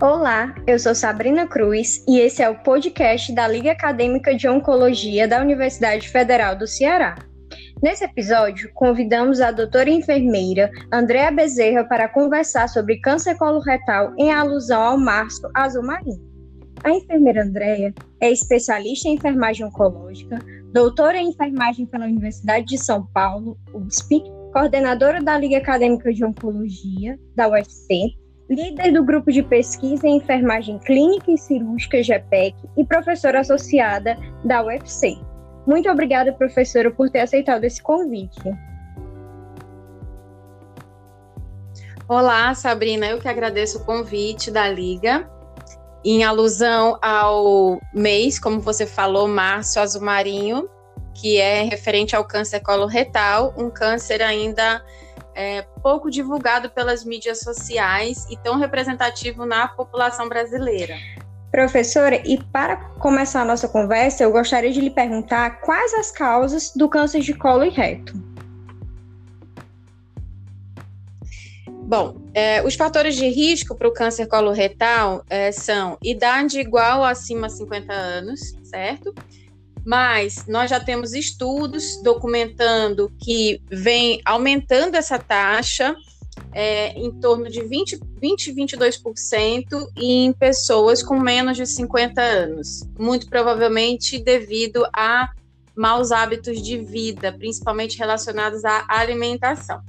Olá, eu sou Sabrina Cruz e esse é o podcast da Liga Acadêmica de Oncologia da Universidade Federal do Ceará. Nesse episódio, convidamos a doutora enfermeira Andréa Bezerra para conversar sobre câncer coloretal em alusão ao março azul marinho. A enfermeira Andréa é especialista em enfermagem oncológica, doutora em enfermagem pela Universidade de São Paulo, USP, coordenadora da Liga Acadêmica de Oncologia, da UFC, líder do grupo de pesquisa em enfermagem clínica e cirúrgica GPEC e professora associada da UFC. Muito obrigada, professora, por ter aceitado esse convite. Olá, Sabrina, eu que agradeço o convite da Liga. Em alusão ao mês, como você falou, março azul marinho, que é referente ao câncer coloretal, um câncer ainda é, pouco divulgado pelas mídias sociais e tão representativo na população brasileira. Professora, e para começar a nossa conversa, eu gostaria de lhe perguntar quais as causas do câncer de colo e reto. Bom, é, os fatores de risco para o câncer coloretal é, são idade igual acima de 50 anos, certo? Mas nós já temos estudos documentando que vem aumentando essa taxa é, em torno de 20, 20 22% em pessoas com menos de 50 anos, muito provavelmente devido a maus hábitos de vida, principalmente relacionados à alimentação.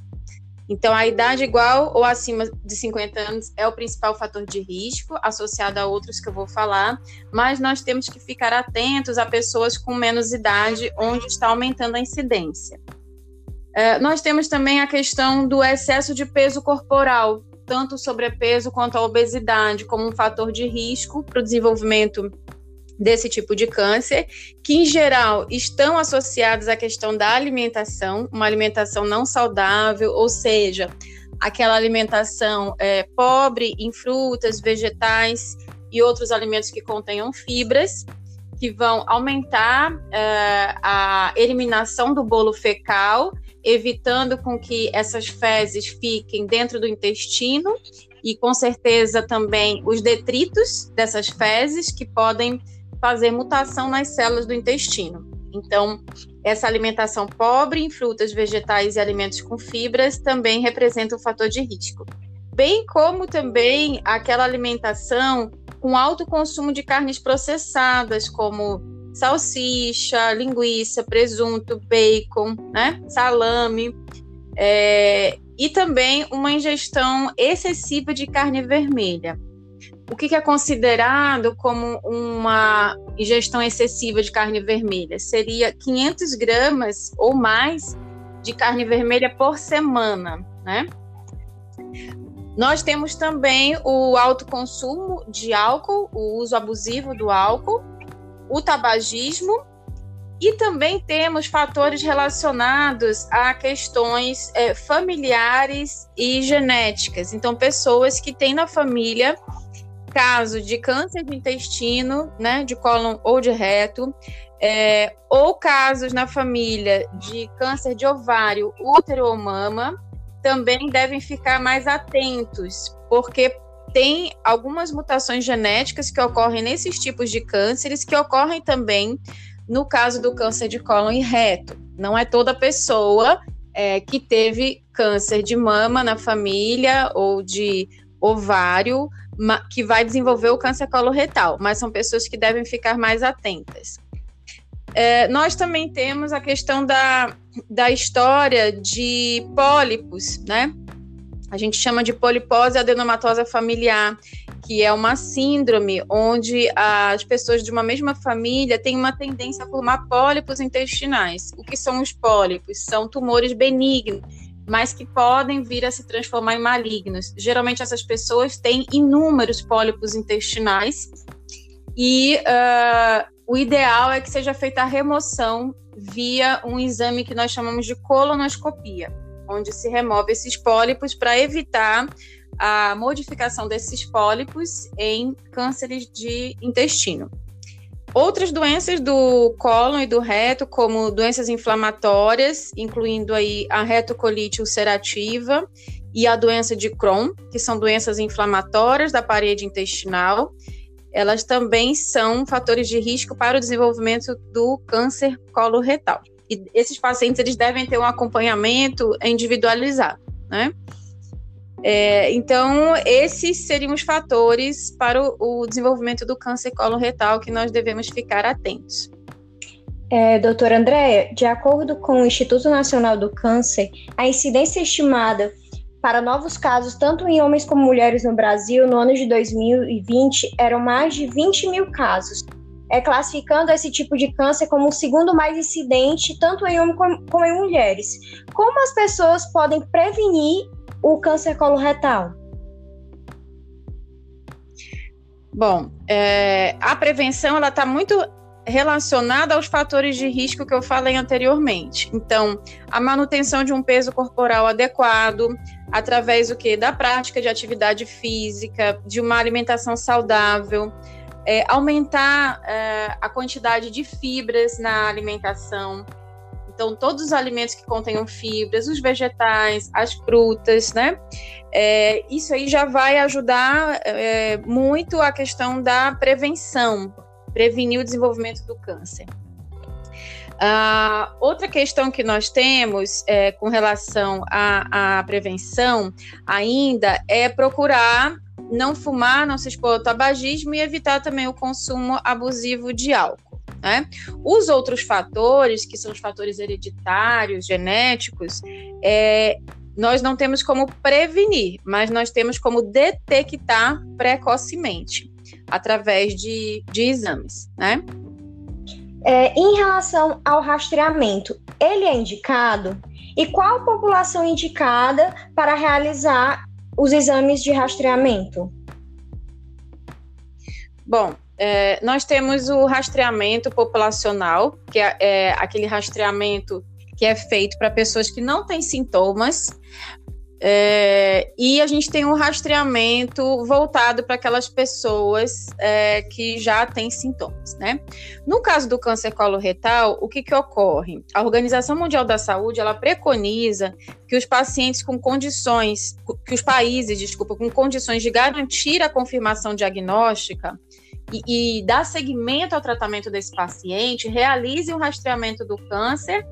Então, a idade igual ou acima de 50 anos é o principal fator de risco, associado a outros que eu vou falar, mas nós temos que ficar atentos a pessoas com menos idade, onde está aumentando a incidência. É, nós temos também a questão do excesso de peso corporal, tanto o sobrepeso quanto a obesidade, como um fator de risco para o desenvolvimento desse tipo de câncer, que em geral estão associados à questão da alimentação, uma alimentação não saudável, ou seja, aquela alimentação é, pobre em frutas, vegetais e outros alimentos que contenham fibras, que vão aumentar é, a eliminação do bolo fecal, evitando com que essas fezes fiquem dentro do intestino e com certeza também os detritos dessas fezes que podem fazer mutação nas células do intestino. Então, essa alimentação pobre em frutas, vegetais e alimentos com fibras também representa um fator de risco. Bem como também aquela alimentação com alto consumo de carnes processadas, como salsicha, linguiça, presunto, bacon, né, salame, é, e também uma ingestão excessiva de carne vermelha o que, é considerado como uma ingestão excessiva de carne vermelha? Seria 500 gramas ou mais de carne vermelha por semana, né? Nós temos também o alto consumo de álcool, o uso abusivo do álcool, o tabagismo e também temos fatores relacionados a questões é, familiares e genéticas. Então, pessoas que têm na família caso de câncer de intestino, né, de cólon ou de reto, é, ou casos na família de câncer de ovário, útero ou mama, também devem ficar mais atentos, porque tem algumas mutações genéticas que ocorrem nesses tipos de cânceres que ocorrem também no caso do câncer de cólon e reto. Não é toda pessoa é, que teve câncer de mama na família ou de ovário que vai desenvolver o câncer coloretal, mas são pessoas que devem ficar mais atentas. É, nós também temos a questão da, da história de pólipos, né? A gente chama de polipose adenomatosa familiar, que é uma síndrome onde as pessoas de uma mesma família têm uma tendência a formar pólipos intestinais. O que são os pólipos? São tumores benignos mas que podem vir a se transformar em malignos. Geralmente essas pessoas têm inúmeros pólipos intestinais e uh, o ideal é que seja feita a remoção via um exame que nós chamamos de colonoscopia, onde se remove esses pólipos para evitar a modificação desses pólipos em cânceres de intestino. Outras doenças do cólon e do reto, como doenças inflamatórias, incluindo aí a retocolite ulcerativa e a doença de Crohn, que são doenças inflamatórias da parede intestinal, elas também são fatores de risco para o desenvolvimento do câncer coloretal. E esses pacientes eles devem ter um acompanhamento individualizado, né? É, então, esses seriam os fatores para o, o desenvolvimento do câncer coloretal que nós devemos ficar atentos. É, doutora Andréia, de acordo com o Instituto Nacional do Câncer, a incidência estimada para novos casos, tanto em homens como mulheres no Brasil, no ano de 2020, eram mais de 20 mil casos, é, classificando esse tipo de câncer como o segundo mais incidente, tanto em homens como, como em mulheres. Como as pessoas podem prevenir o câncer coloretal? Bom, é, a prevenção ela está muito relacionada aos fatores de risco que eu falei anteriormente. Então, a manutenção de um peso corporal adequado, através do que da prática de atividade física, de uma alimentação saudável, é, aumentar é, a quantidade de fibras na alimentação. Então, todos os alimentos que contenham fibras, os vegetais, as frutas, né? É, isso aí já vai ajudar é, muito a questão da prevenção, prevenir o desenvolvimento do câncer. Uh, outra questão que nós temos é, com relação à, à, prevenção ainda é procurar não fumar, não se expor ao tabagismo e evitar também o consumo abusivo de álcool. Né? Os outros fatores, que são os fatores hereditários, genéticos, é, nós não temos como prevenir, mas nós temos como detectar precocemente através de, de exames, né? É, em relação ao rastreamento, ele é indicado? E qual a população indicada para realizar os exames de rastreamento? Bom, é, nós temos o rastreamento populacional, que é, é aquele rastreamento que é feito para pessoas que não têm sintomas, é, e a gente tem um rastreamento voltado para aquelas pessoas é, que já têm sintomas, né? No caso do câncer coloretal, o que, que ocorre? A Organização Mundial da Saúde ela preconiza que os pacientes com condições, que os países, desculpa, com condições de garantir a confirmação diagnóstica e, e dar seguimento ao tratamento desse paciente, realizem o rastreamento do câncer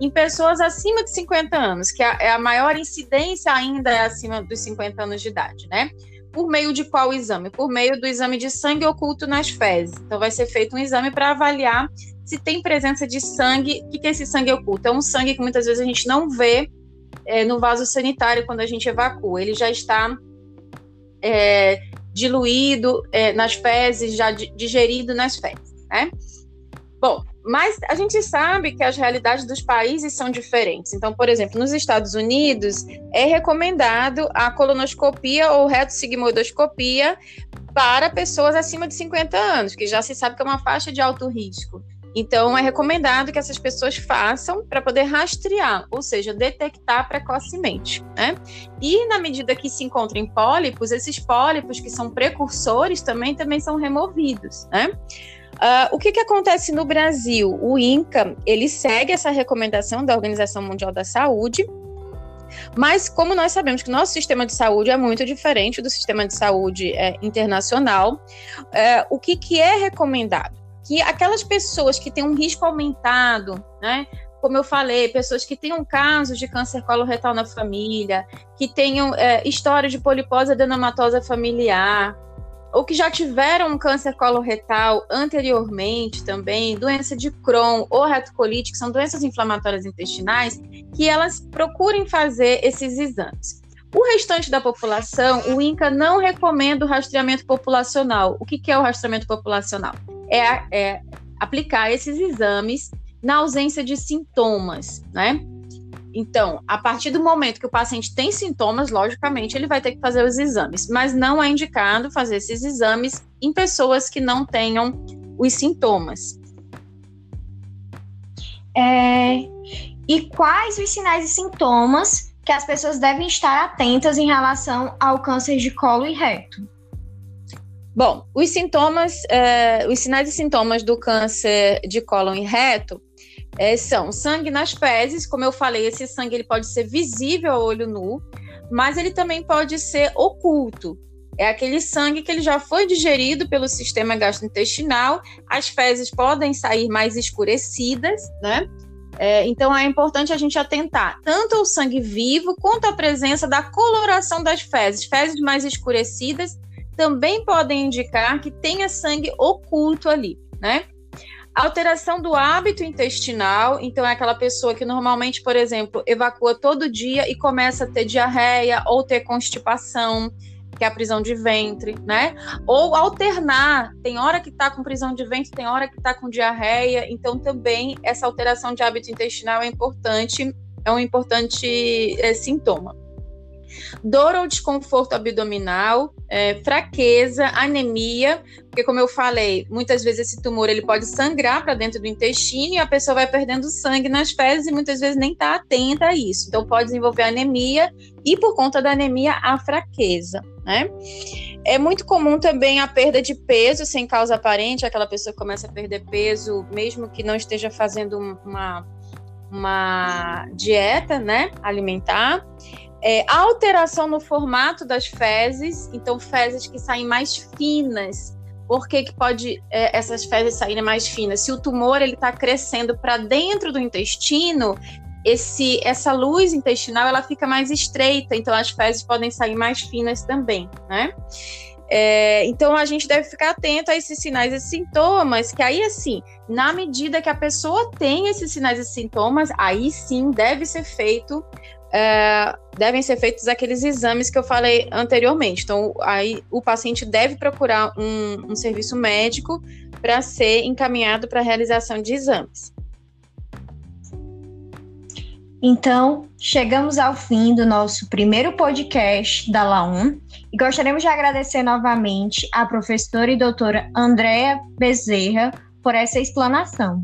em pessoas acima de 50 anos, que é a maior incidência ainda é acima dos 50 anos de idade, né? Por meio de qual exame? Por meio do exame de sangue oculto nas fezes. Então, vai ser feito um exame para avaliar se tem presença de sangue. O que é esse sangue oculto? É um sangue que muitas vezes a gente não vê é, no vaso sanitário quando a gente evacua. Ele já está é, diluído é, nas fezes, já digerido nas fezes, né? Bom, mas a gente sabe que as realidades dos países são diferentes. Então, por exemplo, nos Estados Unidos é recomendado a colonoscopia ou retossigmoidoscopia para pessoas acima de 50 anos, que já se sabe que é uma faixa de alto risco. Então, é recomendado que essas pessoas façam para poder rastrear, ou seja, detectar precocemente. Né? E na medida que se encontrem pólipos, esses pólipos que são precursores também, também são removidos. Né? Uh, o que, que acontece no Brasil? O INCA ele segue essa recomendação da Organização Mundial da Saúde, mas como nós sabemos que nosso sistema de saúde é muito diferente do sistema de saúde é, internacional, é, o que, que é recomendado? Que aquelas pessoas que têm um risco aumentado, né? Como eu falei, pessoas que tenham casos de câncer coloretal na família, que tenham é, história de polipose adenomatosa familiar, ou que já tiveram um câncer coloretal anteriormente também, doença de Crohn ou retocolite, que são doenças inflamatórias intestinais, que elas procurem fazer esses exames. O restante da população, o INCA não recomenda o rastreamento populacional. O que, que é o rastreamento populacional? É, é aplicar esses exames na ausência de sintomas, né? Então, a partir do momento que o paciente tem sintomas, logicamente ele vai ter que fazer os exames, mas não é indicado fazer esses exames em pessoas que não tenham os sintomas. É, e quais os sinais e sintomas que as pessoas devem estar atentas em relação ao câncer de colo e reto? Bom, os sintomas, é, os sinais e sintomas do câncer de cólon e reto é, são sangue nas fezes, como eu falei, esse sangue ele pode ser visível a olho nu, mas ele também pode ser oculto. É aquele sangue que ele já foi digerido pelo sistema gastrointestinal, as fezes podem sair mais escurecidas, né? É, então é importante a gente atentar tanto ao sangue vivo quanto à presença da coloração das fezes. Fezes mais escurecidas também podem indicar que tenha sangue oculto ali, né? Alteração do hábito intestinal, então é aquela pessoa que normalmente, por exemplo, evacua todo dia e começa a ter diarreia ou ter constipação, que é a prisão de ventre, né? Ou alternar, tem hora que tá com prisão de ventre, tem hora que tá com diarreia, então também essa alteração de hábito intestinal é importante, é um importante é, sintoma dor ou desconforto abdominal, é, fraqueza, anemia, porque como eu falei, muitas vezes esse tumor ele pode sangrar para dentro do intestino e a pessoa vai perdendo sangue nas fezes e muitas vezes nem está atenta a isso. Então pode desenvolver anemia e por conta da anemia a fraqueza, né? É muito comum também a perda de peso sem causa aparente, aquela pessoa que começa a perder peso, mesmo que não esteja fazendo uma, uma dieta né, alimentar. É, alteração no formato das fezes, então fezes que saem mais finas. Por que, que pode é, essas fezes saírem mais finas? Se o tumor ele está crescendo para dentro do intestino, esse, essa luz intestinal ela fica mais estreita, então as fezes podem sair mais finas também, né? É, então a gente deve ficar atento a esses sinais e sintomas, que aí assim, na medida que a pessoa tem esses sinais e sintomas, aí sim deve ser feito é, devem ser feitos aqueles exames que eu falei anteriormente. Então, aí o paciente deve procurar um, um serviço médico para ser encaminhado para a realização de exames. Então, chegamos ao fim do nosso primeiro podcast da La1 e gostaríamos de agradecer novamente à professora e doutora Andréa Bezerra por essa explanação.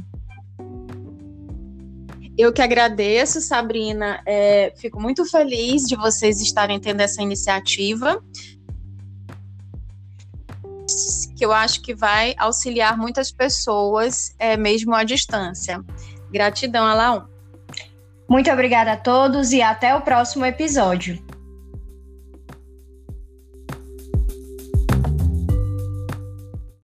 Eu que agradeço, Sabrina. É, fico muito feliz de vocês estarem tendo essa iniciativa. Que eu acho que vai auxiliar muitas pessoas, é, mesmo à distância. Gratidão, Alain. Muito obrigada a todos e até o próximo episódio.